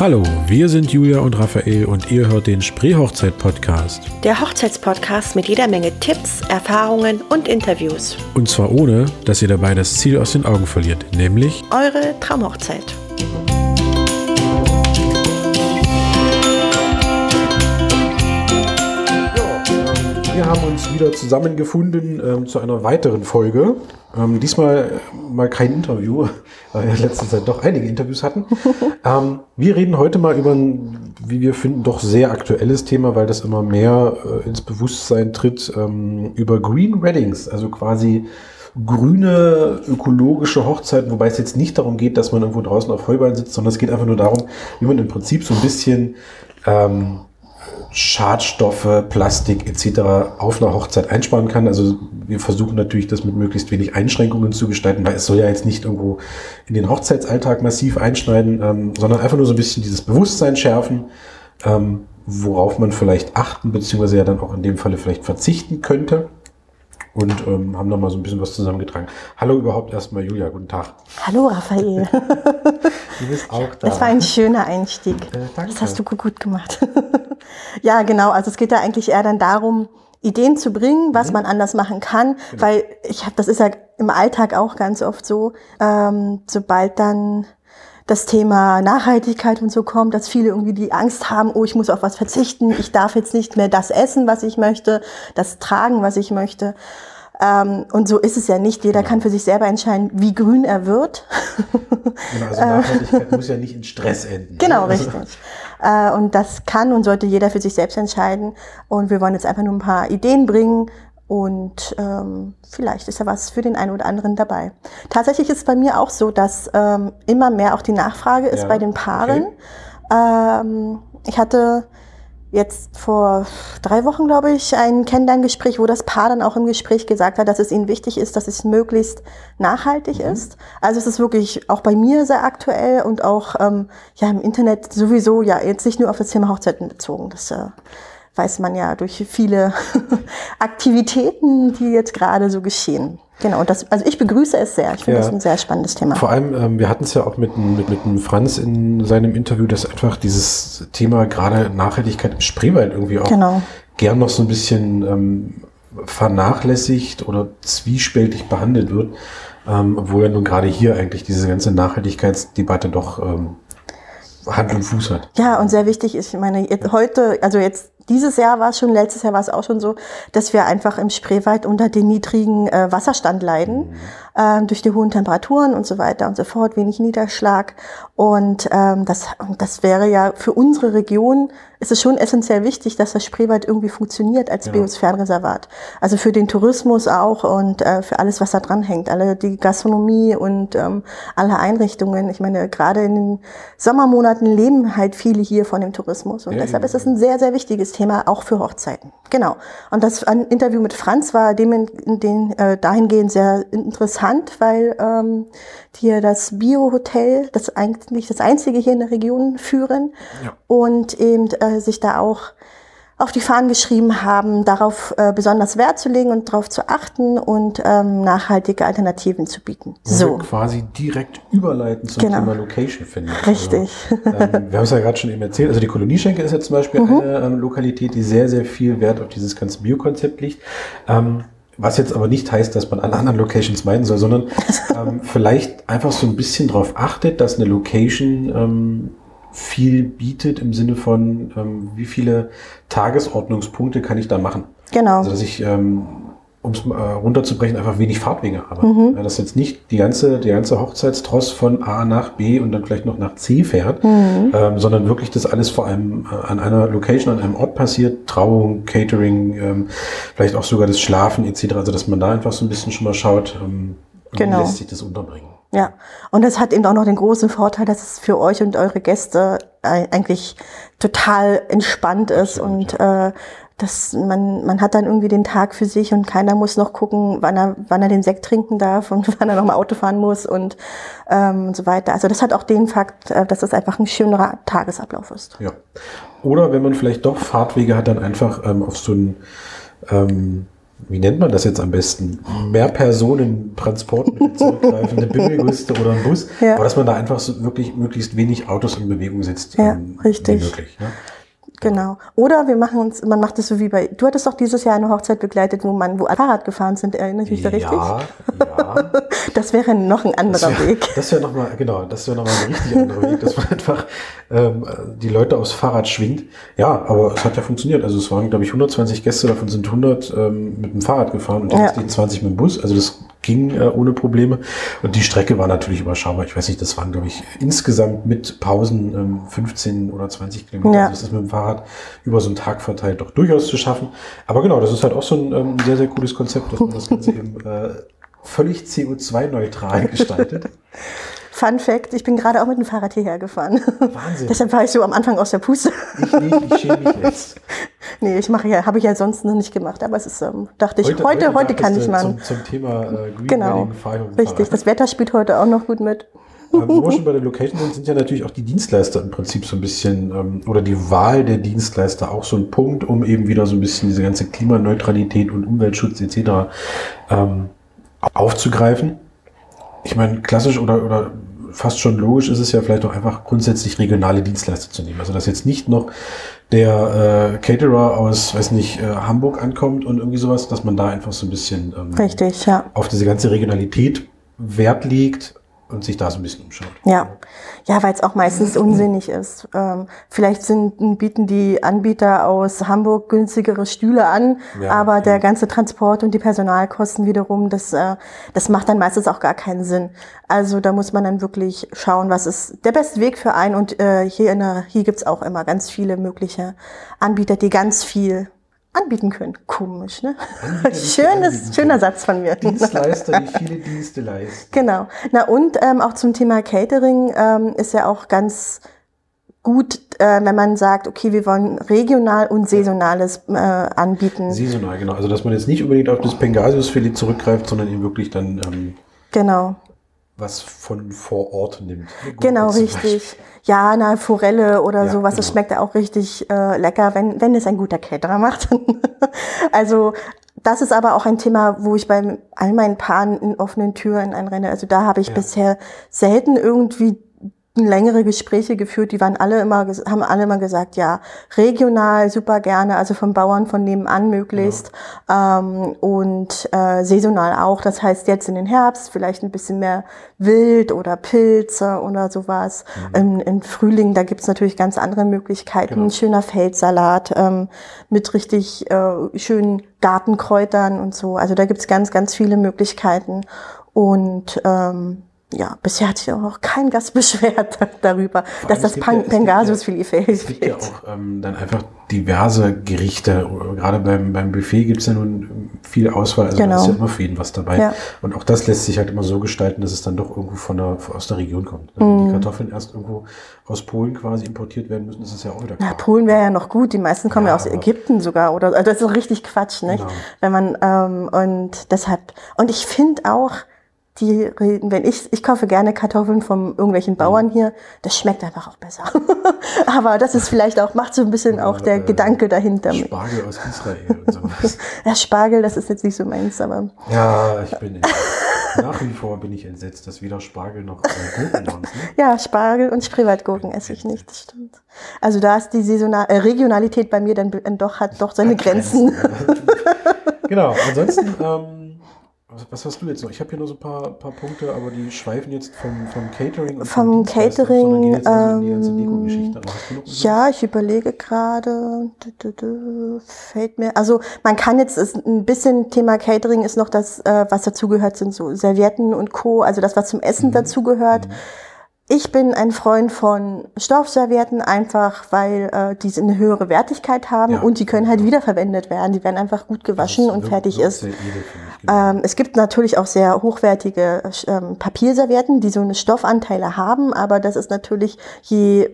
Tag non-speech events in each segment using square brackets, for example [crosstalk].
Hallo, wir sind Julia und Raphael und ihr hört den Spreehochzeit-Podcast. Der Hochzeitspodcast mit jeder Menge Tipps, Erfahrungen und Interviews. Und zwar ohne, dass ihr dabei das Ziel aus den Augen verliert, nämlich Eure Traumhochzeit. Wir haben uns wieder zusammengefunden ähm, zu einer weiteren Folge. Ähm, diesmal äh, mal kein Interview, [laughs] weil wir in letzter Zeit doch einige Interviews hatten. [laughs] ähm, wir reden heute mal über ein, wie wir finden, doch sehr aktuelles Thema, weil das immer mehr äh, ins Bewusstsein tritt, ähm, über Green Weddings, also quasi grüne ökologische Hochzeiten, wobei es jetzt nicht darum geht, dass man irgendwo draußen auf Heuballen sitzt, sondern es geht einfach nur darum, wie man im Prinzip so ein bisschen ähm, Schadstoffe, Plastik etc. auf einer Hochzeit einsparen kann. Also wir versuchen natürlich, das mit möglichst wenig Einschränkungen zu gestalten, weil es soll ja jetzt nicht irgendwo in den Hochzeitsalltag massiv einschneiden, ähm, sondern einfach nur so ein bisschen dieses Bewusstsein schärfen, ähm, worauf man vielleicht achten, beziehungsweise ja dann auch in dem Falle vielleicht verzichten könnte und ähm, haben da mal so ein bisschen was zusammengetragen. Hallo überhaupt erstmal Julia, guten Tag. Hallo Raphael. [laughs] du bist auch da. Das war ein schöner Einstieg. Äh, danke. Das hast du gut gemacht. [laughs] ja, genau. Also es geht ja eigentlich eher dann darum, Ideen zu bringen, was mhm. man anders machen kann, genau. weil ich habe, das ist ja im Alltag auch ganz oft so, ähm, sobald dann das Thema Nachhaltigkeit und so kommt, dass viele irgendwie die Angst haben, oh, ich muss auf was verzichten, ich darf jetzt nicht mehr das essen, was ich möchte, das tragen, was ich möchte. Ähm, und so ist es ja nicht. Jeder genau. kann für sich selber entscheiden, wie grün er wird. [laughs] Genau, also Nachhaltigkeit [laughs] muss ja nicht in Stress enden. Ne? Genau, also richtig. [laughs] Äh, und das kann und sollte jeder für sich selbst entscheiden. Und wir wollen jetzt einfach nur ein paar Ideen bringen, und ähm, vielleicht ist ja was für den einen oder anderen dabei. Tatsächlich ist es bei mir auch so, dass ähm, immer mehr auch die Nachfrage ist ja, bei den Paaren. Okay. Ähm, ich hatte jetzt vor drei Wochen, glaube ich, ein Kennenlerngespräch, wo das Paar dann auch im Gespräch gesagt hat, dass es ihnen wichtig ist, dass es möglichst nachhaltig mhm. ist. Also es ist wirklich auch bei mir sehr aktuell und auch ähm, ja im Internet sowieso ja jetzt nicht nur auf das Thema Hochzeiten bezogen. Das äh, weiß man ja durch viele [laughs] Aktivitäten, die jetzt gerade so geschehen. Genau, und das, also ich begrüße es sehr. Ich finde ja. das ein sehr spannendes Thema. Vor allem, ähm, wir hatten es ja auch mit, mit, mit dem Franz in seinem Interview, dass einfach dieses Thema gerade Nachhaltigkeit im Spreewald irgendwie auch genau. gern noch so ein bisschen ähm, vernachlässigt oder zwiespältig behandelt wird. Ähm, obwohl ja nun gerade hier eigentlich diese ganze Nachhaltigkeitsdebatte doch ähm, Hand und Fuß hat. Ja, und sehr wichtig ist, ich meine, heute, also jetzt dieses Jahr war es schon, letztes Jahr war es auch schon so, dass wir einfach im Spreewald unter den niedrigen äh, Wasserstand leiden, mhm. ähm, durch die hohen Temperaturen und so weiter und so fort, wenig Niederschlag. Und ähm, das, das wäre ja für unsere Region ist es schon essentiell wichtig, dass das Spreewald irgendwie funktioniert als genau. Biosphärenreservat. Also für den Tourismus auch und äh, für alles, was da dran hängt. Alle die Gastronomie und ähm, alle Einrichtungen. Ich meine, gerade in den Sommermonaten leben halt viele hier von dem Tourismus. Und ja, deshalb ja. ist das ein sehr, sehr wichtiges Thema, auch für Hochzeiten. Genau. Und das Interview mit Franz war dem in, den, äh, dahingehend sehr interessant, weil ähm, hier das Bio-Hotel, das eigentlich das einzige hier in der Region führen ja. und eben äh, sich da auch auf die Fahnen geschrieben haben, darauf äh, besonders Wert zu legen und darauf zu achten und ähm, nachhaltige Alternativen zu bieten. so. quasi direkt überleiten zum genau. Thema Location finden. Richtig. Also, ähm, [laughs] wir haben es ja gerade schon eben erzählt. Also die Kolonieschenke ist ja zum Beispiel mhm. eine ähm, Lokalität, die sehr, sehr viel Wert auf dieses ganze Biokonzept liegt. Ähm, was jetzt aber nicht heißt, dass man an anderen Locations meiden soll, sondern [laughs] ähm, vielleicht einfach so ein bisschen darauf achtet, dass eine Location ähm, viel bietet im Sinne von, ähm, wie viele Tagesordnungspunkte kann ich da machen. Genau. Also dass ich ähm, um es äh, runterzubrechen, einfach wenig Fahrtwege habe. Mhm. Ja, dass jetzt nicht die ganze, die ganze Hochzeitstross von A nach B und dann vielleicht noch nach C fährt, mhm. ähm, sondern wirklich das alles vor allem äh, an einer Location, an einem Ort passiert, Trauung, Catering, ähm, vielleicht auch sogar das Schlafen etc. Also dass man da einfach so ein bisschen schon mal schaut, ähm, genau. wie lässt sich das unterbringen. Ja, und das hat eben auch noch den großen Vorteil, dass es für euch und eure Gäste eigentlich total entspannt ist und äh, dass man, man hat dann irgendwie den Tag für sich und keiner muss noch gucken, wann er, wann er den Sekt trinken darf und [laughs] wann er nochmal Auto fahren muss und, ähm, und so weiter. Also das hat auch den Fakt, äh, dass es einfach ein schönerer Tagesablauf ist. Ja. Oder wenn man vielleicht doch Fahrtwege hat, dann einfach ähm, auf so ein ähm, wie nennt man das jetzt am besten? Mehr Personen Transportmittel zurückgreifen, [laughs] eine Bimmelguste oder ein Bus. Ja. Aber dass man da einfach so wirklich möglichst wenig Autos in Bewegung setzt. Ja, ähm, richtig. Wie möglich. Ne? Genau. Oder wir machen uns, man macht es so wie bei, du hattest doch dieses Jahr eine Hochzeit begleitet, wo man, wo Fahrrad gefahren sind, erinnere ich mich da richtig? Ja, ja. [laughs] Das wäre noch ein anderer Das wär- Weg. Das wäre nochmal, genau, das wäre nochmal ein richtig anderer Weg, dass man [laughs] einfach ähm, die Leute aufs Fahrrad schwingt. Ja, aber es hat ja funktioniert. Also es waren, glaube ich, 120 Gäste, davon sind 100 ähm, mit dem Fahrrad gefahren und die Ja. restlichen 20 mit dem Bus. Also das ging äh, ohne Probleme. Und die Strecke war natürlich überschaubar. Ich weiß nicht, das waren, glaube ich, insgesamt mit Pausen ähm, 15 oder 20 Kilometer. Ja. Also das ist mit dem Fahrrad über so einen Tag verteilt doch durchaus zu schaffen. Aber genau, das ist halt auch so ein ähm, sehr, sehr cooles Konzept, dass man das Ganze [laughs] eben äh, völlig CO2-neutral gestaltet. [laughs] Fun Fact, ich bin gerade auch mit dem Fahrrad hierher gefahren. Wahnsinn. [laughs] Deshalb war ich so am Anfang aus der Puste. Ich nicht, ich schäme mich jetzt. [laughs] nee, ich mache ja, habe ich ja sonst noch nicht gemacht, aber es ist, ähm, dachte ich, heute, heute, kann ich mal. Zum, zum Thema äh, Green Genau. Richtig, das Wetter spielt heute auch noch gut mit. Ähm, wo wir schon bei der Location sind, sind ja natürlich auch die Dienstleister im Prinzip so ein bisschen, ähm, oder die Wahl der Dienstleister auch so ein Punkt, um eben wieder so ein bisschen diese ganze Klimaneutralität und Umweltschutz etc. Ähm, aufzugreifen. Ich meine, klassisch oder, oder fast schon logisch ist es ja vielleicht auch einfach grundsätzlich regionale Dienstleister zu nehmen. Also dass jetzt nicht noch der äh, Caterer aus, weiß nicht, äh, Hamburg ankommt und irgendwie sowas, dass man da einfach so ein bisschen ähm, Richtig, ja. auf diese ganze Regionalität Wert legt und sich da so ein bisschen umschaut. Ja, ja, weil es auch meistens unsinnig ist. Ähm, vielleicht sind, bieten die Anbieter aus Hamburg günstigere Stühle an, Ja, aber ja. der ganze Transport und die Personalkosten wiederum, das, äh, das macht dann meistens auch gar keinen Sinn. Also da muss man dann wirklich schauen, was ist der beste Weg für einen. Und äh, hier, in der, hier gibt's auch immer ganz viele mögliche Anbieter, die ganz viel anbieten können. Komisch, ne? Anbieter, Schönes, schöner Satz von mir. Dienstleister, die viele Dienste leisten. Genau. Na und ähm, auch zum Thema Catering ähm, ist ja auch ganz gut, äh, wenn man sagt, okay, wir wollen regional und saisonales äh, anbieten. Saisonal, genau. Also dass man jetzt nicht unbedingt auf das Pengasius-Filet zurückgreift, sondern eben wirklich dann ähm, Genau. Was von vor Ort nimmt. Genau, richtig. Ja, eine Forelle oder Ja, sowas, das genau. schmeckt ja auch richtig äh, lecker, wenn, wenn es ein guter Caterer macht. [laughs] also das ist aber auch ein Thema, wo ich bei all meinen Paaren in offenen Türen einrenne. Also da habe ich Ja. bisher selten irgendwie längere Gespräche geführt, die waren alle immer, haben alle immer gesagt, ja, regional super gerne, also vom Bauern von nebenan möglichst ähm, und äh, saisonal auch. Das heißt jetzt in den Herbst vielleicht ein bisschen mehr Wild oder Pilze oder sowas. Im, Im Frühling, da gibt's natürlich ganz andere Möglichkeiten. Genau. Ein schöner Feldsalat ähm, mit richtig äh, schönen Gartenkräutern und so. Also da gibt's ganz, ganz viele Möglichkeiten. Und ähm, ja, bisher hat sich auch noch kein Gast beschwert [laughs] darüber, dass allem, das ja- Pengasius-Filet fehlt. Es gibt ja auch ähm, dann einfach diverse Gerichte. Gerade beim, beim Buffet gibt es ja nun viel Auswahl. Also da Genau. ist ja immer für jeden was dabei. Ja. Und auch das lässt sich halt immer so gestalten, dass es dann doch irgendwo von der, aus der Region kommt. Wenn Mhm. die Kartoffeln erst irgendwo aus Polen quasi importiert werden müssen, ist es ja auch wieder Na, klar. Polen wäre ja noch gut. Die meisten kommen ja, Ja, aus Ägypten sogar. Oder also das ist doch richtig Quatsch, nicht? Genau. Wenn man ähm, und deshalb und ich finde auch die reden, wenn ich ich kaufe gerne Kartoffeln von irgendwelchen Mhm. Bauern hier, das schmeckt einfach auch besser. [laughs] Aber das ist vielleicht auch macht so ein bisschen auch der äh, Gedanke dahinter. Spargel aus Israel und sowas. [laughs] Ja, Spargel, das ist jetzt nicht so meins, aber Ja, ich bin nach wie vor bin ich entsetzt, dass weder Spargel noch äh, Gurken uns, ne? ja, Spargel und Spreewaldgurken esse ich nicht, das stimmt. Also da ist die Saisonal äh, Regionalität bei mir dann be- doch hat doch seine Grenzen. [laughs] genau, ansonsten, ähm, was, hast du jetzt noch? Ich habe hier nur so ein paar, paar Punkte, aber die schweifen jetzt vom, vom Catering Vom ab, Catering, jetzt also in die ganze ähm? Ja, ich überlege gerade, fällt mir, also man kann jetzt, ist ein bisschen Thema Catering ist noch das, äh, was dazugehört, sind so Servietten und Co., also das, was zum Mhm. Essen dazugehört. Ich bin ein Freund von Stoffservietten, einfach weil äh, die eine höhere Wertigkeit haben Ja. und die können halt wiederverwendet werden. Die werden einfach gut gewaschen und fertig ist. Edel, genau. Ähm, es gibt natürlich auch sehr hochwertige ähm, Papierservietten, die so eine Stoffanteile haben, aber das ist natürlich, je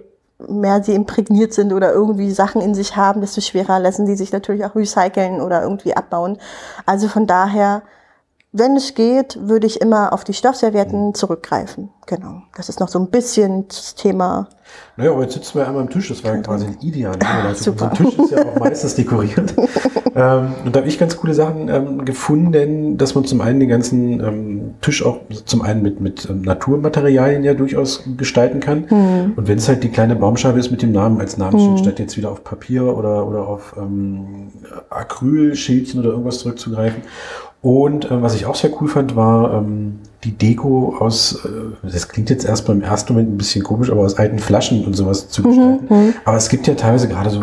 mehr sie imprägniert sind oder irgendwie Sachen in sich haben, desto schwerer lassen die sich natürlich auch recyceln oder irgendwie abbauen. Also von daher wenn es geht, würde ich immer auf die Stoffservietten zurückgreifen. Genau. Das ist noch so ein bisschen das Thema. Naja, aber jetzt sitzen wir einmal am Tisch, das war ja quasi ein idealer Ah, super. Unser Tisch ist ja auch meistens [laughs] dekoriert. ähm, und da habe ich ganz coole Sachen ähm, gefunden, dass man zum einen den ganzen ähm, Tisch auch zum einen mit, mit ähm, Naturmaterialien ja durchaus gestalten kann. Hm. Und wenn es halt die kleine Baumscheibe ist mit dem Namen als Namensschild, statt jetzt wieder auf Papier oder, oder auf ähm, Acrylschildchen oder irgendwas zurückzugreifen. Und äh, was ich auch sehr cool fand, war ähm, die Deko aus, äh, das klingt jetzt erst beim ersten Moment ein bisschen komisch, aber aus alten Flaschen und sowas zu gestalten. Aber es gibt ja teilweise gerade so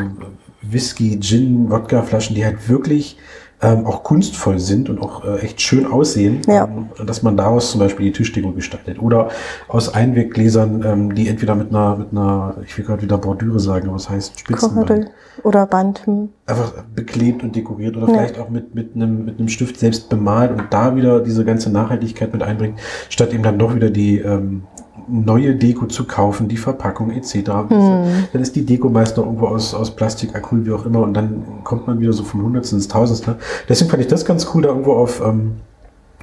Whisky, Gin, Wodka-Flaschen, die halt wirklich ähm, auch kunstvoll sind und auch äh, echt schön aussehen, Ja. ähm, dass man daraus zum Beispiel die Tischdeko gestaltet. Oder aus Einweggläsern, ähm, die entweder mit einer, mit einer, ich will gerade wieder Bordüre sagen, aber es heißt Spitzenband Kordel oder Band. Hm. einfach beklebt und dekoriert oder Ja. vielleicht auch mit, mit, einem, mit einem Stift selbst bemalt und da wieder diese ganze Nachhaltigkeit mit einbringen, statt eben dann doch wieder die ähm, neue Deko zu kaufen, die Verpackung etc. Hm. Dann ist die Deko meist noch irgendwo aus, aus Plastik, Acryl, wie auch immer und dann kommt man wieder so vom Hundertsten ins Tausendste. Deswegen fand ich das ganz cool, da irgendwo auf ähm,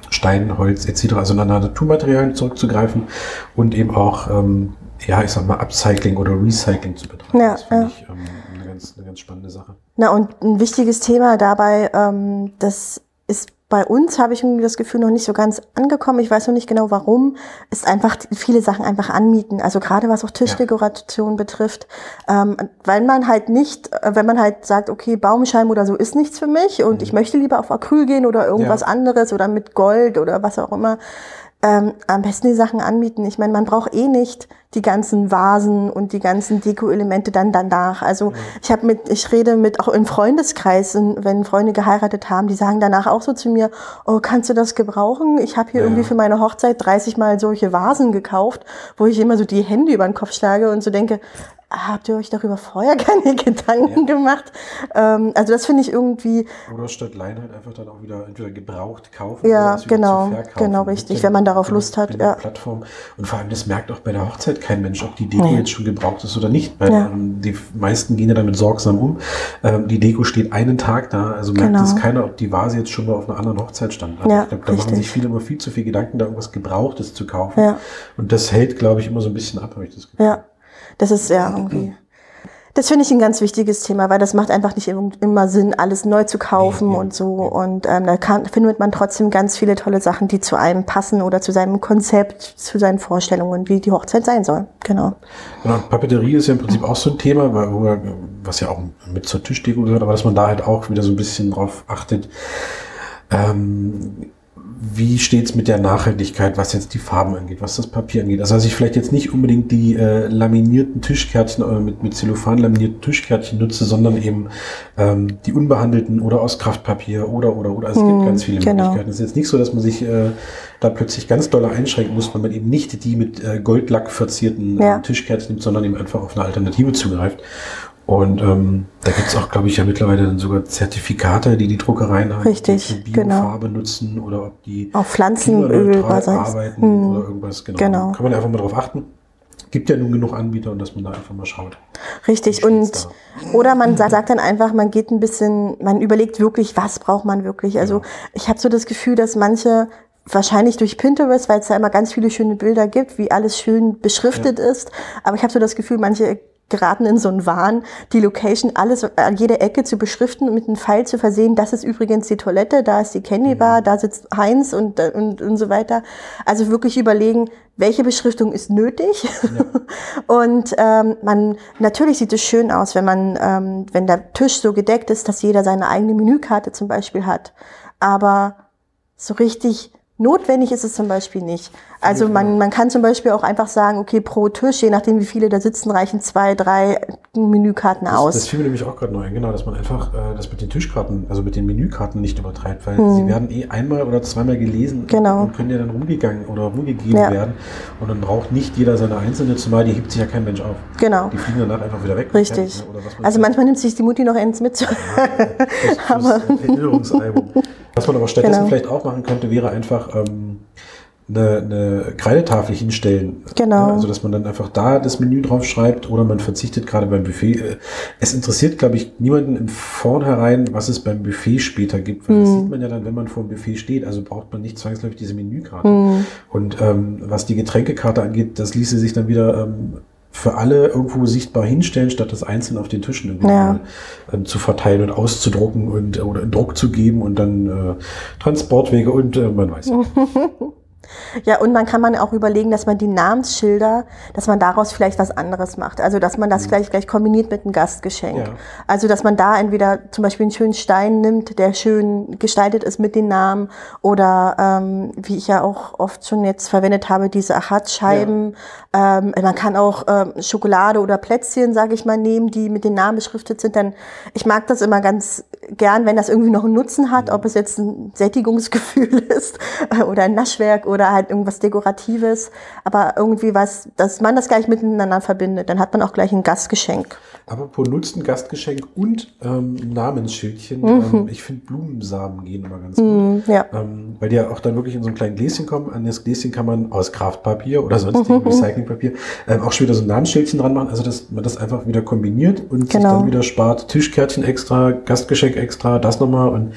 Stein, Holz etc., also nach Naturmaterialien zurückzugreifen und eben auch, ähm, ja, ich sag mal, Upcycling oder Recycling zu betreiben. Ja, das finde ja. ich ähm, eine, ganz, eine ganz spannende Sache. Na, und ein wichtiges Thema dabei, ähm, das ist bei uns, habe ich irgendwie das Gefühl, noch nicht so ganz angekommen. Ich weiß noch nicht genau warum. Ist einfach viele Sachen einfach anmieten. Also gerade was auch Tischdekoration betrifft. Ähm, weil man halt nicht, äh, wenn man halt sagt, okay, Baumscheiben oder so ist nichts für mich und ich möchte lieber auf Acryl gehen oder irgendwas Ja. anderes oder mit Gold oder was auch immer. Ähm, am besten die Sachen anmieten. Ich meine, man braucht eh nicht die ganzen Vasen und die ganzen Deko-Elemente dann danach. Also ich habe mit, ich rede mit auch im Freundeskreis, wenn Freunde geheiratet haben, die sagen danach auch so zu mir: Oh, kannst du das gebrauchen? Ich habe hier Ja. irgendwie für meine Hochzeit 30 Mal solche Vasen gekauft, wo ich immer so die Hände über den Kopf schlage und so denke. Habt ihr euch darüber vorher [laughs] keine Gedanken gemacht? Ähm, also das finde ich irgendwie, Oder statt Leihen halt einfach dann auch wieder entweder gebraucht kaufen Ja, oder genau, zu verkaufen. genau, richtig, ja wenn man darauf Lust hat, ja. Plattform. Und vor allem, das merkt auch bei der Hochzeit kein Mensch, ob die Deko Nee. jetzt schon gebraucht ist oder nicht. Weil Ja. ähm, die meisten gehen ja damit sorgsam um. Ähm, die Deko steht einen Tag da, also merkt Genau. es keiner, ob die Vase jetzt schon mal auf einer anderen Hochzeit stand. Also Ja, ich glaube, da machen richtig. sich viele immer viel zu viel Gedanken, da irgendwas Gebrauchtes zu kaufen. Ja. Und das hält, glaube ich, immer so ein bisschen ab, habe ich das Gefühl. Ja, das ist ja irgendwie. Das finde ich ein ganz wichtiges Thema, weil das macht einfach nicht im- immer Sinn, alles neu zu kaufen Nee, und so. Und ähm, da kann, findet man trotzdem ganz viele tolle Sachen, die zu einem passen oder zu seinem Konzept, zu seinen Vorstellungen, wie die Hochzeit sein soll. Genau. Genau, Papeterie ist ja im Prinzip auch so ein Thema, weil- was ja auch mit zur Tischdeko gehört, aber dass man da halt auch wieder so ein bisschen drauf achtet, ähm, wie steht's mit der Nachhaltigkeit, was jetzt die Farben angeht, was das Papier angeht. Also dass ich vielleicht jetzt nicht unbedingt die äh, laminierten Tischkärtchen oder mit, mit Zellophan laminierten Tischkärtchen nutze, sondern eben ähm, die unbehandelten oder aus Kraftpapier oder oder oder. Also es gibt ganz viele genau. Möglichkeiten. Es ist jetzt nicht so, dass man sich äh, da plötzlich ganz doll einschränken muss, weil man eben nicht die mit äh, Goldlack verzierten Ja. ähm, Tischkärtchen nimmt, sondern eben einfach auf eine Alternative zugreift. Und ähm, da gibt's auch, glaube ich, ja mittlerweile dann sogar Zertifikate, die die Druckereien haben, Richtig, die die genau. Biofarbe nutzen oder ob die Auf Pflanzenöl arbeiten Hm. oder irgendwas. Genau. Genau. Kann man einfach mal drauf achten. Gibt ja nun genug Anbieter und dass man da einfach mal schaut. Richtig. Und steht's oder man sa- sagt dann einfach, man geht ein bisschen, man überlegt wirklich, was braucht man wirklich. Also ich habe so das Gefühl, dass manche wahrscheinlich durch Pinterest, weil es da immer ganz viele schöne Bilder gibt, wie alles schön beschriftet ist. Aber ich habe so das Gefühl, manche geraten in so einen Wahn, die Location alles an jeder Ecke zu beschriften und mit einem Pfeil zu versehen. Das ist übrigens die Toilette, da ist die Candy Bar, da sitzt Heinz und, und, und so weiter. Also wirklich überlegen, welche Beschriftung ist nötig. [laughs] Und ähm, man natürlich sieht es schön aus, wenn man, ähm, wenn der Tisch so gedeckt ist, dass jeder seine eigene Menükarte zum Beispiel hat. Aber so richtig notwendig ist es zum Beispiel nicht. Also man, man kann zum Beispiel auch einfach sagen, okay, pro Tisch, je nachdem wie viele da sitzen, reichen zwei, drei Menükarten aus. Das fiel mir nämlich auch gerade neu ein, genau, dass man einfach äh, das mit den Tischkarten, also mit den Menükarten nicht übertreibt, weil sie werden eh einmal oder zweimal gelesen Hm. Genau. und können ja dann rumgegangen oder rumgegeben Ja. werden. Und dann braucht nicht jeder seine einzelne, zumal die hebt sich ja kein Mensch auf. Genau. Die fliegen danach einfach wieder weg. Richtig. Also manchmal nimmt sich die Mutti noch eins mit. fürs, fürs Erinnerungsalbum. Was man aber stattdessen Genau. vielleicht auch machen könnte, wäre einfach ähm, eine, eine Kreidetafel hinstellen. Genau. Also dass man dann einfach da das Menü drauf schreibt oder man verzichtet gerade beim Buffet. Äh, Es interessiert, glaube ich, niemanden im Vornherein, was es beim Buffet später gibt, weil das sieht man ja dann, wenn man vor dem Buffet steht. Also braucht man nicht zwangsläufig diese Menükarte. Und ähm, was die Getränkekarte angeht, das ließe sich dann wieder ähm, für alle irgendwo sichtbar hinstellen, statt das einzeln auf den Tischen irgendwie Ja. mal, ähm, zu verteilen und auszudrucken und oder in Druck zu geben und dann äh, Transportwege und äh, man weiß. nicht. [laughs] Ja, und man kann man auch überlegen, dass man die Namensschilder, dass man daraus vielleicht was anderes macht. Also, dass man das gleich, gleich kombiniert mit einem Gastgeschenk. Ja. Also, dass man da entweder zum Beispiel einen schönen Stein nimmt, der schön gestaltet ist mit den Namen oder, ähm, wie ich ja auch oft schon jetzt verwendet habe, diese Achatscheiben. Ähm, man kann auch ähm, Schokolade oder Plätzchen, sage ich mal, nehmen, die mit den Namen beschriftet sind. Dann, ich mag das immer ganz gern, wenn das irgendwie noch einen Nutzen hat, ob es jetzt ein Sättigungsgefühl [laughs] ist äh, oder ein Naschwerk oder halt irgendwas Dekoratives, aber irgendwie was, dass man das gleich miteinander verbindet, dann hat man auch gleich ein Gastgeschenk. Apropos Nutzen, Gastgeschenk und ähm, Namensschildchen. Mhm. Ähm, ich finde Blumensamen gehen immer ganz gut. Ja. Ähm, weil die ja auch dann wirklich in so einem kleinen Gläschen kommen. An das Gläschen kann man aus Kraftpapier oder sonstigem Recyclingpapier ähm, auch schon wieder so ein Namensschildchen dran machen. Also dass man das einfach wieder kombiniert und sich Genau. dann wieder spart. Tischkärtchen extra, Gastgeschenk extra, das nochmal. Und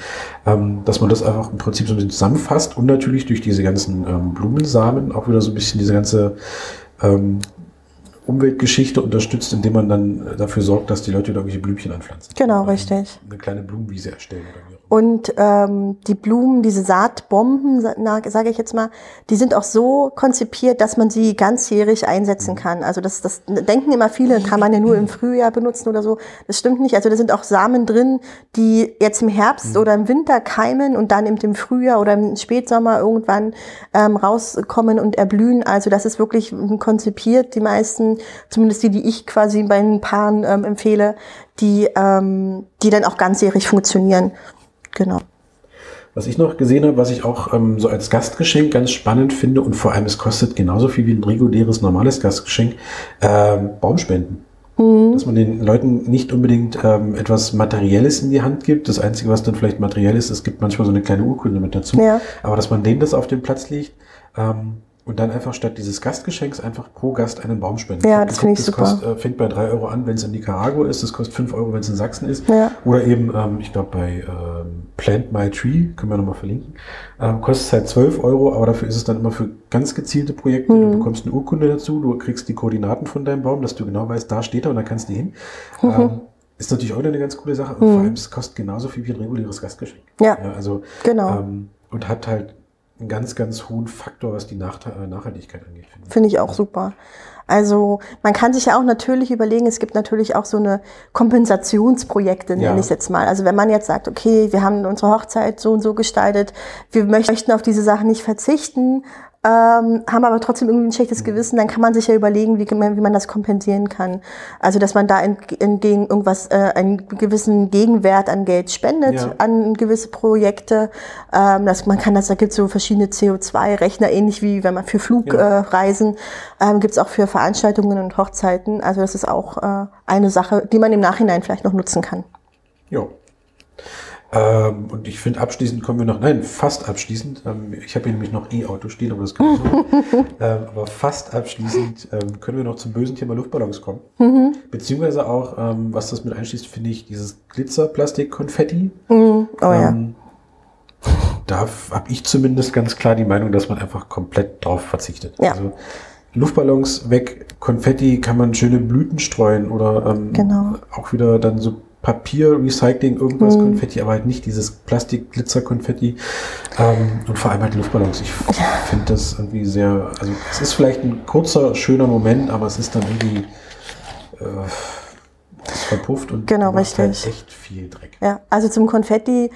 ähm, dass man das einfach im Prinzip so ein bisschen zusammenfasst und natürlich durch diese ganzen ähm, Blumensamen auch wieder so ein bisschen diese ganze ähm, Umweltgeschichte unterstützt, indem man dann äh, dafür sorgt, dass die Leute irgendwelche Blümchen anpflanzen. Genau, Oder richtig. Eine kleine Blumenwiese erstellen. Und ähm, die Blumen, diese Saatbomben, sage ich jetzt mal, die sind auch so konzipiert, dass man sie ganzjährig einsetzen kann. Also das, das denken immer viele, kann man ja nur im Frühjahr benutzen oder so. Das stimmt nicht. Also da sind auch Samen drin, die jetzt im Herbst oder im Winter keimen und dann im Frühjahr oder im Spätsommer irgendwann ähm, rauskommen und erblühen. Also das ist wirklich konzipiert. Die meisten, zumindest die, die ich quasi bei ein Paaren ähm, empfehle, die, ähm, die dann auch ganzjährig funktionieren. Genau. Was ich noch gesehen habe, was ich auch ähm, so als Gastgeschenk ganz spannend finde und vor allem es kostet genauso viel wie ein reguläres normales Gastgeschenk, ähm, Baumspenden. Dass man den Leuten nicht unbedingt ähm, etwas Materielles in die Hand gibt. Das Einzige, was dann vielleicht materiell ist, es gibt manchmal so eine kleine Urkunde mit dazu. Ja. Aber dass man denen das auf den Platz legt ähm, und dann einfach statt dieses Gastgeschenks einfach pro Gast einen Baum spendet. Ja, das finde ich super. äh, fängt bei drei Euro an, wenn es in Nicaragua ist. Das kostet fünf Euro, wenn es in Sachsen ist. Ja. Oder eben, ähm, ich glaube, bei ähm, Plant My Tree, können wir nochmal verlinken, ähm, kostet es halt 12 Euro, aber dafür ist es dann immer für ganz gezielte Projekte. Mhm. Du bekommst eine Urkunde dazu, du kriegst die Koordinaten von deinem Baum, dass du genau weißt, da steht er und da kannst du hin. Mhm. Ähm, ist natürlich auch eine ganz coole Sache und vor allem, es kostet genauso viel wie ein reguläres Gastgeschenk. Ja, also, genau. Ähm, und hat halt einen ganz, ganz hohen Faktor, was die Nach äh, Nachhaltigkeit angeht. finde ich. Finde ich auch super. Also man kann sich ja auch natürlich überlegen, es gibt natürlich auch so eine Kompensationsprojekte, nenne Ja. ich es jetzt mal. Also wenn man jetzt sagt, okay, wir haben unsere Hochzeit so und so gestaltet, wir möchten auf diese Sachen nicht verzichten, ähm, haben aber trotzdem irgendwie ein schlechtes Gewissen, dann kann man sich ja überlegen, wie, man- wie man das kompensieren kann. Also dass man da ent- entgegen irgendwas, äh, einen gewissen Gegenwert an Geld spendet Ja. an gewisse Projekte. Ähm, dass man kann das, da gibt es so verschiedene CO2-Rechner, ähnlich wie wenn man für Flugreisen, Ja. äh, ähm, gibt es auch für Veranstaltungen und Hochzeiten. Also das ist auch äh, eine Sache, die man im Nachhinein vielleicht noch nutzen kann. Ja. Ähm, und ich finde, abschließend kommen wir noch, nein, fast abschließend. Ähm, ich habe hier nämlich noch E-Auto stehen, aber das können wir so. [laughs] ähm, aber fast abschließend ähm, können wir noch zum bösen Thema Luftballons kommen. Beziehungsweise auch, ähm, was das mit einschließt, finde ich, dieses Glitzerplastik-Konfetti. Oh ja. Ähm, da habe ich zumindest ganz klar die Meinung, dass man einfach komplett drauf verzichtet. Ja. Also Luftballons weg, Konfetti kann man schöne Blüten streuen oder ähm, Genau. auch wieder dann so Papier, Recycling, irgendwas Konfetti, aber halt nicht dieses Plastik-Glitzer-Konfetti. Ähm, und vor allem halt Luftballons. Ich finde das irgendwie sehr, also es ist vielleicht ein kurzer, schöner Moment, aber es ist dann irgendwie äh, verpufft und Genau, macht halt richtig. echt viel Dreck. Ja, also zum Konfetti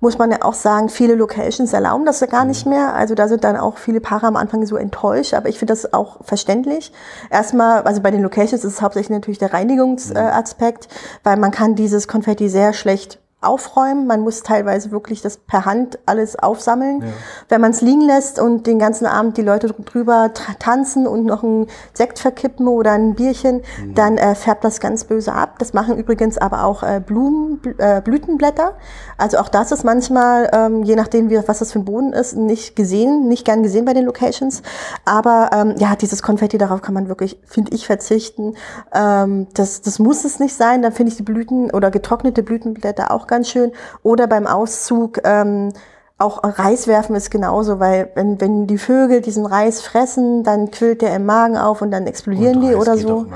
muss man ja auch sagen, viele Locations erlauben das ja gar nicht mehr. Also da sind dann auch viele Paare am Anfang so enttäuscht, aber ich finde das auch verständlich. Erstmal, also bei den Locations ist es hauptsächlich natürlich der Reinigungsaspekt, weil man kann dieses Konfetti sehr schlecht aufräumen. Man muss teilweise wirklich das per Hand alles aufsammeln. Ja. Wenn man es liegen lässt und den ganzen Abend die Leute drüber tanzen und noch ein Sekt verkippen oder ein Bierchen, mhm. dann äh, färbt das ganz böse ab. Das machen übrigens aber auch äh, Blumen, äh, Blütenblätter. Also auch das ist manchmal, ähm, je nachdem, wie, was das für ein Boden ist, nicht gesehen, nicht gern gesehen bei den Locations. Aber ähm, ja, dieses Konfetti, darauf kann man wirklich, finde ich, verzichten. Ähm, das, das muss es nicht sein. Dann finde ich die Blüten oder getrocknete Blütenblätter auch ganz schön. Oder beim Auszug ähm, auch Reis werfen ist genauso, weil wenn, wenn die Vögel diesen Reis fressen, dann quillt der im Magen auf und dann explodieren und die oder so.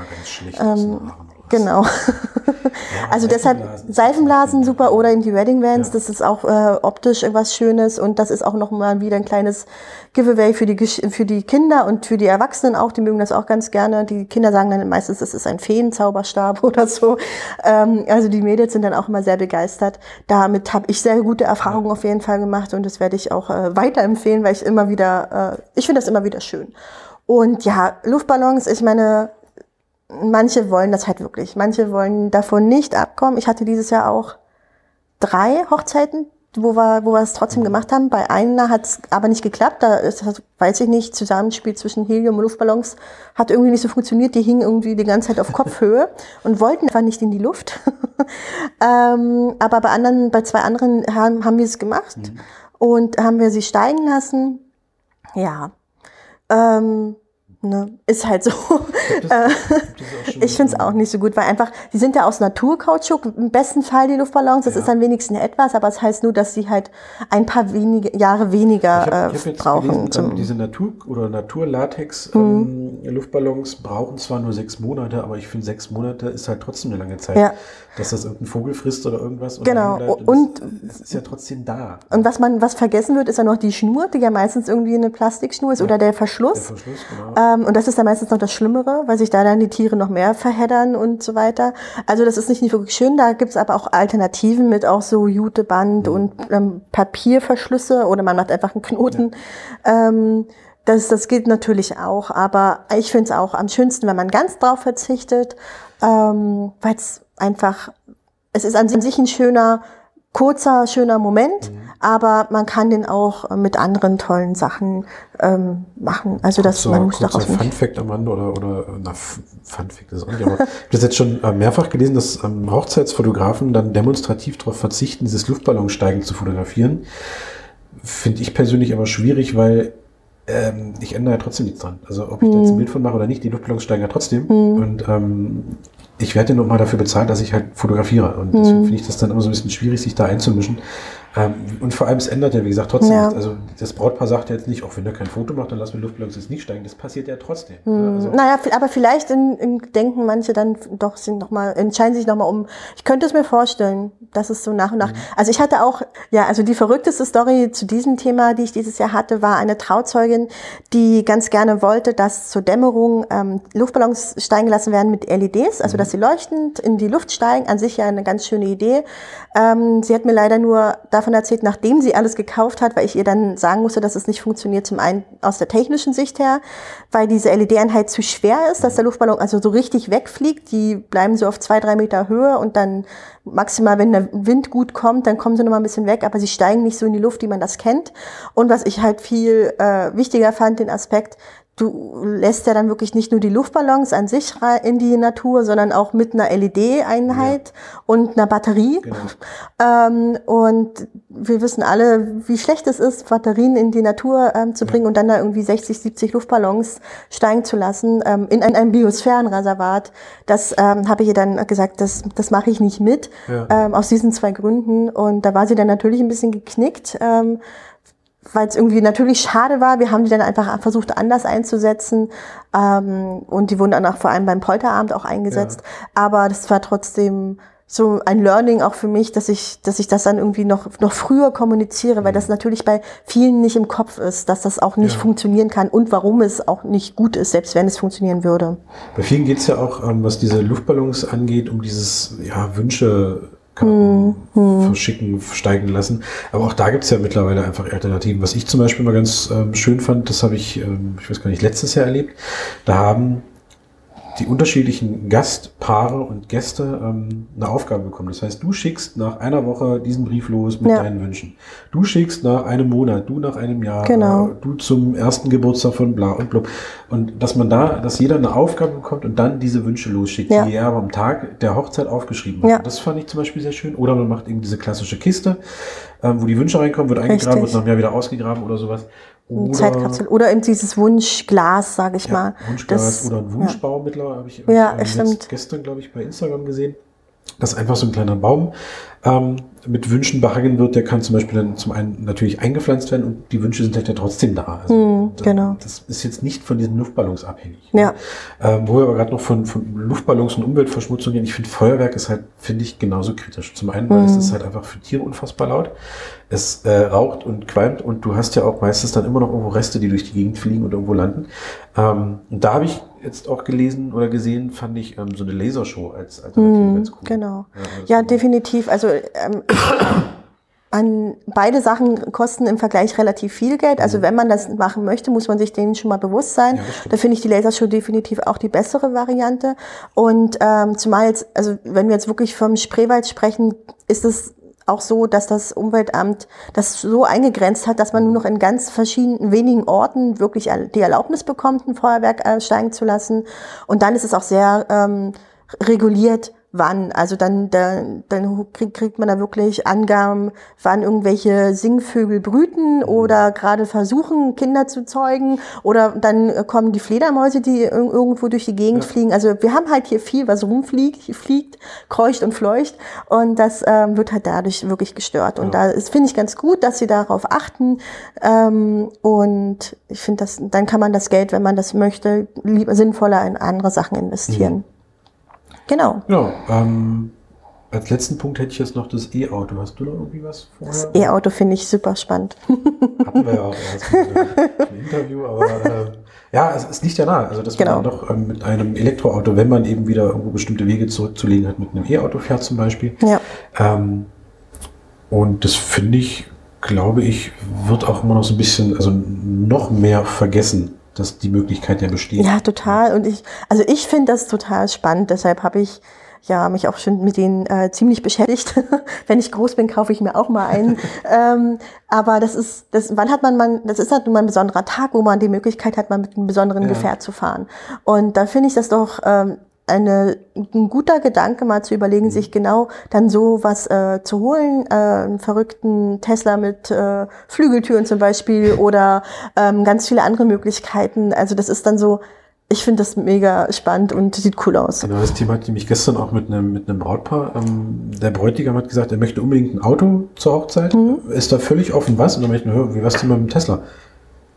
Ähm, genau. Ja, [laughs] also deshalb Seifenblasen super oder eben die Wedding Vans, ja. das ist auch äh, optisch etwas Schönes und das ist auch noch mal wieder ein kleines Giveaway für die, für die Kinder und für die Erwachsenen auch, die mögen das auch ganz gerne. Die Kinder sagen dann meistens, es ist ein Feenzauberstab [laughs] oder so. Ähm, also die Mädels sind dann auch immer sehr begeistert. Damit habe ich sehr gute Erfahrungen auf jeden Fall gemacht und das werde ich auch äh, weiterempfehlen, weil ich immer wieder, äh, ich finde das immer wieder schön. Und ja, Luftballons, ich meine, manche wollen das halt wirklich. Manche wollen davon nicht abkommen. Ich hatte dieses Jahr auch drei Hochzeiten, wo wir, wo wir es trotzdem mhm. gemacht haben. Bei einer hat es aber nicht geklappt. Da ist, weiß ich nicht, Zusammenspiel zwischen Helium und Luftballons hat irgendwie nicht so funktioniert. Die hingen irgendwie die ganze Zeit auf [laughs] Kopfhöhe und wollten einfach nicht in die Luft. [laughs] ähm, aber bei anderen, bei zwei anderen haben, haben wir es gemacht mhm. und haben wir sie steigen lassen. Ja. Ähm, Ne? Ist halt so. Das, [laughs] ich finde es auch nicht so gut, weil einfach, die sind ja aus Naturkautschuk, im besten Fall die Luftballons, das ja. ist dann wenigstens etwas, aber es das heißt nur, dass sie halt ein paar wenige, Jahre weniger ich hab, ich hab äh, brauchen. Gelesen, zum ähm, diese Natur- oder Naturlatex-Luftballons mhm. ähm, brauchen zwar nur sechs Monate, aber ich finde, sechs Monate ist halt trotzdem eine lange Zeit. Ja. Dass das irgendein Vogel frisst oder irgendwas. Genau. Und, und es ist ja trotzdem da. Und was man, was vergessen wird, ist ja noch die Schnur, die ja meistens irgendwie eine Plastikschnur ist ja. oder der Verschluss. Der Verschluss, genau. Ähm, und das ist dann meistens noch das Schlimmere, weil sich da dann die Tiere noch mehr verheddern und so weiter. Also das ist nicht, nicht wirklich schön. Da gibt's aber auch Alternativen mit auch so Juteband mhm. und ähm, Papierverschlüsse oder man macht einfach einen Knoten. Ja. Ähm, das, das gilt natürlich auch, aber ich finde es auch am schönsten, wenn man ganz drauf verzichtet, ähm, weil es einfach, es ist an sich ein schöner, kurzer, schöner Moment, mhm. aber man kann den auch mit anderen tollen Sachen ähm, machen. Also dass kurzer, man muss darauf nicht. Fun Fact am Rande oder oder na Fun Fact ist auch nicht, aber ich habe das jetzt schon äh, mehrfach gelesen, dass ähm, Hochzeitsfotografen dann demonstrativ darauf verzichten, dieses Luftballonsteigen zu fotografieren. Finde ich persönlich aber schwierig, weil ähm, ich ändere ja trotzdem nichts dran. Also ob ich da jetzt ein mhm. Bild von mache oder nicht, die Luftballons steigen ja trotzdem. Mhm. Und ähm, ich werde ja nochmal dafür bezahlt, dass ich halt fotografiere. Und deswegen mhm. finde ich das dann immer so ein bisschen schwierig, sich da einzumischen. Ähm, und vor allem, es ändert ja, wie gesagt, trotzdem ja. nichts. Also das Brautpaar sagt ja jetzt nicht, auch wenn er kein Foto macht, dann lassen wir Luftballons jetzt nicht steigen. Das passiert ja trotzdem. Mhm. Also naja, aber vielleicht in, in denken manche dann doch sind noch mal, entscheiden sich nochmal um. Ich könnte es mir vorstellen, dass es so nach und nach. Mhm. Also ich hatte auch, ja, also die verrückteste Story zu diesem Thema, die ich dieses Jahr hatte, war eine Trauzeugin, die ganz gerne wollte, dass zur Dämmerung ähm, Luftballons steigen gelassen werden mit LEDs, also mhm. dass sie leuchtend in die Luft steigen. An sich ja eine ganz schöne Idee. Ähm, sie hat mir leider nur davon davon erzählt, nachdem sie alles gekauft hat, weil ich ihr dann sagen musste, dass es nicht funktioniert. Zum einen aus der technischen Sicht her, weil diese LED-Einheit zu schwer ist, dass der Luftballon also so richtig wegfliegt. Die bleiben so auf zwei, drei Meter Höhe und dann maximal, wenn der Wind gut kommt, dann kommen sie noch mal ein bisschen weg, aber sie steigen nicht so in die Luft, wie man das kennt. Und was ich halt viel äh, wichtiger fand, den Aspekt, du lässt ja dann wirklich nicht nur die Luftballons an sich in die Natur, sondern auch mit einer LED-Einheit ja. und einer Batterie. Genau. Ähm, und wir wissen alle, wie schlecht es ist, Batterien in die Natur ähm, zu bringen ja. und dann da irgendwie 60, 70 Luftballons steigen zu lassen ähm, in ein, ein Biosphärenreservat. Das ähm, habe ich ihr dann gesagt, das, das mache ich nicht mit, ja. ähm, aus diesen zwei Gründen. Und da war sie dann natürlich ein bisschen geknickt. Weil es irgendwie natürlich schade war. Wir haben die dann einfach versucht anders einzusetzen ähm, und die wurden dann auch vor allem beim Polterabend auch eingesetzt. Ja. Aber das war trotzdem so ein Learning auch für mich, dass ich, dass ich das dann irgendwie noch, noch früher kommuniziere, weil das mhm. natürlich bei vielen nicht im Kopf ist, dass das auch nicht ja. funktionieren kann und warum es auch nicht gut ist, selbst wenn es funktionieren würde. Bei vielen geht es ja auch, ähm, was diese Luftballons angeht, um dieses ja, Wünsche Karten hm, verschicken, steigen lassen. Aber auch da gibt es ja mittlerweile einfach Alternativen. Was ich zum Beispiel mal ganz ähm, schön fand, das habe ich, ähm, ich weiß gar nicht, letztes Jahr erlebt. Da haben die unterschiedlichen Gastpaare und Gäste ähm, eine Aufgabe bekommen. Das heißt, du schickst nach einer Woche diesen Brief los mit Ja. deinen Wünschen. Du schickst nach einem Monat, du nach einem Jahr, Genau. äh, du zum ersten Geburtstag von bla und blub. Und dass man da, dass jeder eine Aufgabe bekommt und dann diese Wünsche losschickt, Ja. die er aber am Tag der Hochzeit aufgeschrieben hat. Ja. Das fand ich zum Beispiel sehr schön. Oder man macht eben diese klassische Kiste, ähm, wo die Wünsche reinkommen, wird eingegraben, Richtig. wird nach einem Jahr wieder ausgegraben oder sowas. Eine Zeitkapsel. Oder eben dieses Wunschglas, sage ich Ja, mal. Wunschglas Das- oder ein Wunschbaum mittlerweile habe ich, hab Ja, jetzt gestern, glaube ich, bei Instagram gesehen. Dass einfach so ein kleiner Baum ähm, mit Wünschen behangen wird, der kann zum Beispiel dann zum einen natürlich eingepflanzt werden und die Wünsche sind halt ja trotzdem da. Also, Hm, das, genau. Das ist jetzt nicht von diesen Luftballons abhängig. Ja. Ähm, wo wir aber gerade noch von, von Luftballons und Umweltverschmutzung reden. Ich finde Feuerwerk ist halt, finde ich, genauso kritisch. Zum einen, weil Hm. es ist halt einfach für Tiere unfassbar laut. Es äh, raucht und qualmt und du hast ja auch meistens dann immer noch irgendwo Reste, die durch die Gegend fliegen und irgendwo landen. Ähm, und da habe ich jetzt auch gelesen oder gesehen, fand ich ähm, so eine Lasershow als Alternative ganz cool. Genau. Ja, das Ja, definitiv. Also ähm, an beide Sachen kosten im Vergleich relativ viel Geld. Also wenn man das machen möchte, muss man sich denen schon mal bewusst sein. Ja, da finde ich die Lasershow definitiv auch die bessere Variante. Und ähm, zumal jetzt, also wenn wir jetzt wirklich vom Spreewald sprechen, ist es auch so, dass das Umweltamt das so eingegrenzt hat, dass man nur noch in ganz verschiedenen wenigen Orten wirklich die Erlaubnis bekommt, ein Feuerwerk äh, steigen zu lassen. Und dann ist es auch sehr ähm, reguliert, wann. Also dann, dann, dann kriegt, man da wirklich Angaben, wann irgendwelche Singvögel brüten oder gerade versuchen, Kinder zu zeugen. Oder dann kommen die Fledermäuse, die ir- irgendwo durch die Gegend Ja. fliegen. Also wir haben halt hier viel, was rumfliegt, fliegt, kreucht und fleucht. Und das ähm, wird halt dadurch wirklich gestört. Und da ist- finde ich ganz gut, dass sie darauf achten. Ähm, und ich finde, das, dann kann man das Geld, wenn man das möchte, lieber sinnvoller in andere Sachen investieren. Genau. Ja, ähm, als letzten Punkt hätte ich jetzt noch das E-Auto. Hast du noch irgendwie was vorher? Das E-Auto finde ich super spannend. Hatten wir ja auch erst im Interview, aber ähm, ja, es, es liegt ja nahe. Also, dass Genau. man doch ähm, mit einem Elektroauto, wenn man eben wieder irgendwo bestimmte Wege zurückzulegen hat, mit einem E-Auto fährt zum Beispiel. Ja. Ähm, und das finde ich, glaube ich, wird auch immer noch so ein bisschen, also noch mehr vergessen, dass die Möglichkeit ja besteht. Ja, total. Und ich, also ich finde das total spannend. Deshalb habe ich ja mich auch schon mit denen äh, ziemlich beschäftigt. [laughs] Wenn ich groß bin, kaufe ich mir auch mal einen. [laughs] ähm, aber das ist, das, wann hat man, man, das ist halt mal ein besonderer Tag, wo man die Möglichkeit hat, mal mit einem besonderen Ja. Gefährt zu fahren. Und da finde ich das doch ähm, eine, ein guter Gedanke, mal zu überlegen, sich genau dann so was äh, zu holen, äh, einen verrückten Tesla mit äh, Flügeltüren zum Beispiel [laughs] oder ähm, ganz viele andere Möglichkeiten. Also das ist dann so, ich finde das mega spannend und sieht cool aus. Genau, das Thema hatte ich mich gestern auch mit einem, mit einem Brautpaar. Ähm, der Bräutigam hat gesagt, er möchte unbedingt ein Auto zur Hochzeit. Ist da völlig offen, was? Und dann möchte ich nur, wie was denn mit dem Tesla?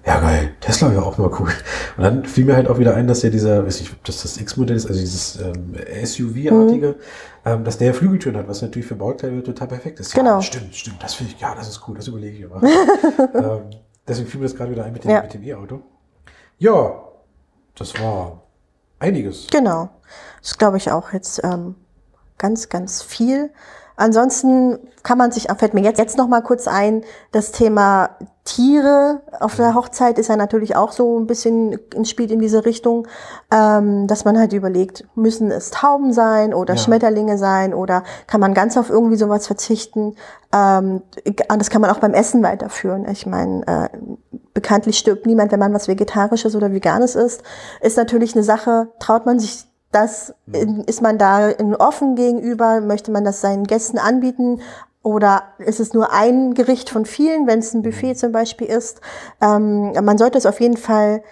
Ja, geil. Tesla wäre auch mal cool. Und dann fiel mir halt auch wieder ein, dass ja dieser, weiß nicht, ob das das X-Modell ist, also dieses ähm, SUV-artige, ähm, dass der ja Flügeltüren hat, was natürlich für Bauteile total perfekt ist. Genau. Ja, stimmt, stimmt. Das finde ich, ja, das ist cool, das überlege ich aber. [laughs] ähm, deswegen fiel mir das gerade wieder ein mit dem, Ja. E-Auto. Ja, das war einiges. Genau. Das glaube ich auch jetzt ähm, ganz, ganz viel. Ansonsten kann man sich, fällt mir jetzt, jetzt noch mal kurz ein, das Thema Tiere auf der Hochzeit ist ja natürlich auch so ein bisschen, spielt in diese Richtung, ähm, dass man halt überlegt, müssen es Tauben sein oder Ja. Schmetterlinge sein oder kann man ganz auf irgendwie sowas verzichten? Ähm, das kann man auch beim Essen weiterführen. Ich meine, äh, bekanntlich stirbt niemand, wenn man was Vegetarisches oder Veganes isst. Ist natürlich eine Sache, traut man sich das, in- ist man da offen gegenüber, möchte man das seinen Gästen anbieten? Oder ist es nur ein Gericht von vielen, wenn es ein Buffet zum Beispiel ist. Ähm, man sollte es auf jeden Fall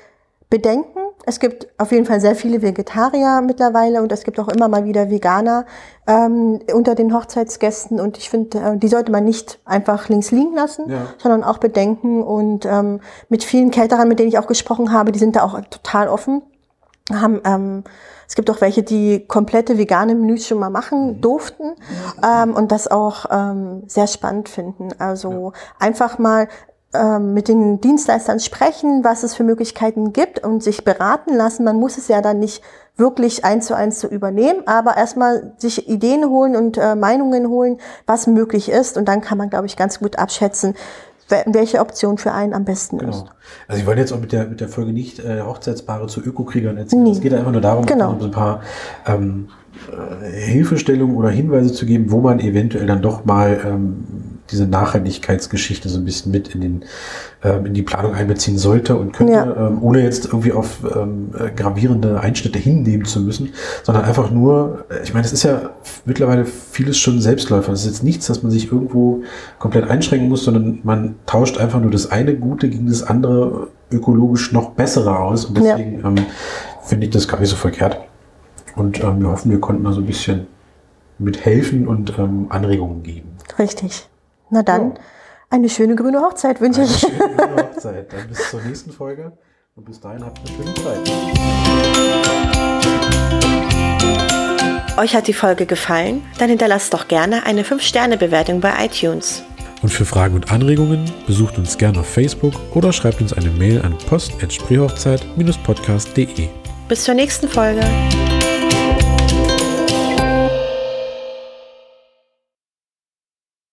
bedenken. Es gibt auf jeden Fall sehr viele Vegetarier mittlerweile und es gibt auch immer mal wieder Veganer ähm, unter den Hochzeitsgästen. Und ich finde, äh, die sollte man nicht einfach links liegen lassen, Ja. sondern auch bedenken. Und ähm, mit vielen Caterern, mit denen ich auch gesprochen habe, die sind da auch total offen haben, ähm, es gibt auch welche, die komplette vegane Menüs schon mal machen durften ähm, und das auch ähm, sehr spannend finden. Also einfach mal ähm, mit den Dienstleistern sprechen, was es für Möglichkeiten gibt und sich beraten lassen. Man muss es ja dann nicht wirklich eins zu eins zu übernehmen, aber erstmal sich Ideen holen und äh, Meinungen holen, was möglich ist und dann kann man, glaube ich, ganz gut abschätzen, welche Option für einen am besten Genau. ist. Also ich wollte jetzt auch mit der, mit der Folge nicht äh, Hochzeitspaare zu Ökokriegern erzählen. Es geht einfach nur darum, Genau. so ein paar ähm, äh, Hilfestellungen oder Hinweise zu geben, wo man eventuell dann doch mal ähm, diese Nachhaltigkeitsgeschichte so ein bisschen mit in, den, ähm, in die Planung einbeziehen sollte und könnte, Ja. ähm, ohne jetzt irgendwie auf ähm, äh, gravierende Einschnitte hinnehmen zu müssen, sondern einfach nur, äh, ich meine, es ist ja mittlerweile vieles schon Selbstläufer. Es ist jetzt nichts, dass man sich irgendwo komplett einschränken muss, sondern man tauscht einfach nur das eine Gute gegen das andere ökologisch noch bessere aus. Und Ja. deswegen ähm, finde ich das gar nicht so verkehrt. Und ähm, wir hoffen, wir konnten da so ein bisschen mit helfen und ähm, Anregungen geben. Richtig. Na dann, Ja. eine schöne grüne Hochzeit wünsche Eine ich. schöne [laughs] gute Hochzeit. Dann bis zur nächsten Folge und bis dahin habt eine schöne Zeit. Euch hat die Folge gefallen? Dann hinterlasst doch gerne eine 5-Sterne-Bewertung bei iTunes. Und für Fragen und Anregungen besucht uns gerne auf Facebook oder schreibt uns eine Mail an post.spreehochzeit-podcast.de. Bis zur nächsten Folge.